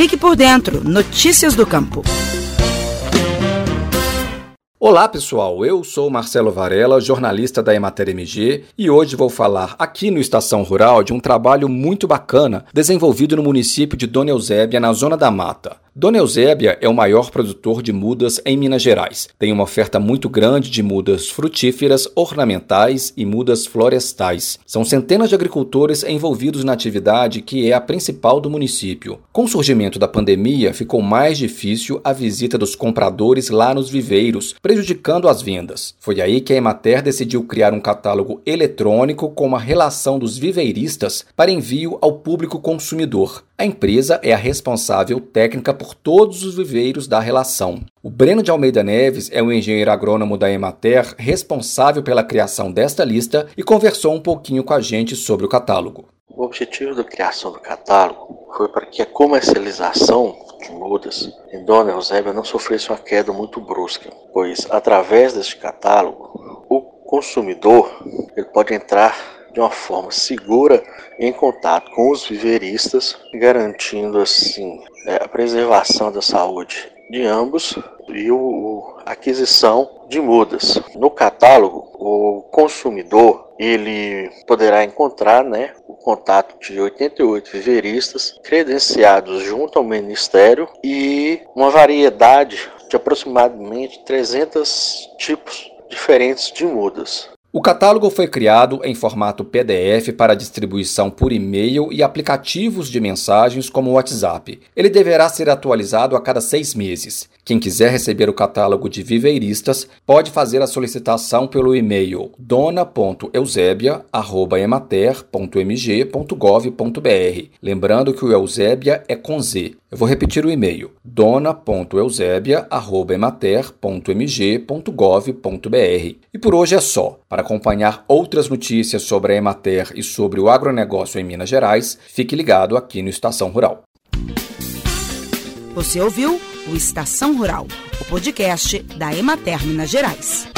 Fique por dentro. Notícias do Campo. Olá pessoal, eu sou Marcelo Varela, jornalista da Emater MG, e hoje vou falar aqui no Estação Rural de um trabalho muito bacana desenvolvido no município de Dona Eusébia, na Zona da Mata. Dona Eusébia é o maior produtor de mudas em Minas Gerais. Tem uma oferta muito grande de mudas frutíferas, ornamentais e mudas florestais. São centenas de agricultores envolvidos na atividade que é a principal do município. Com o surgimento da pandemia, ficou mais difícil a visita dos compradores lá nos viveiros, prejudicando as vendas. Foi aí que a Emater decidiu criar um catálogo eletrônico com uma relação dos viveiristas para envio ao público consumidor. A empresa é a responsável técnica por todos os viveiros da relação. O Breno de Almeida Neves é o engenheiro agrônomo da Emater responsável pela criação desta lista e conversou um pouquinho com a gente sobre o catálogo. O objetivo da criação do catálogo foi para que a comercialização de mudas em Dona Eusébia não sofresse uma queda muito brusca, pois através deste catálogo o consumidor ele pode entrar de uma forma segura em contato com os viveiristas, garantindo assim é, a preservação da saúde de ambos e a aquisição de mudas. No catálogo, o consumidor ele poderá encontrar né, o contato de 88 viveiristas credenciados junto ao Ministério e uma variedade de aproximadamente 300 tipos diferentes de mudas. O catálogo foi criado em formato PDF para distribuição por e-mail e aplicativos de mensagens como o WhatsApp. Ele deverá ser atualizado a cada seis meses. Quem quiser receber o catálogo de viveiristas pode fazer a solicitação pelo e-mail dona.eusébia.emater.mg.gov.br. Lembrando que o Eusébia é com Z. Eu vou repetir o e-mail: dona.eusébia.emater.mg.gov.br. E por hoje é só. Para acompanhar outras notícias sobre a Emater e sobre o agronegócio em Minas Gerais, fique ligado aqui no Estação Rural. Você ouviu o Estação Rural, o podcast da Emater Minas Gerais.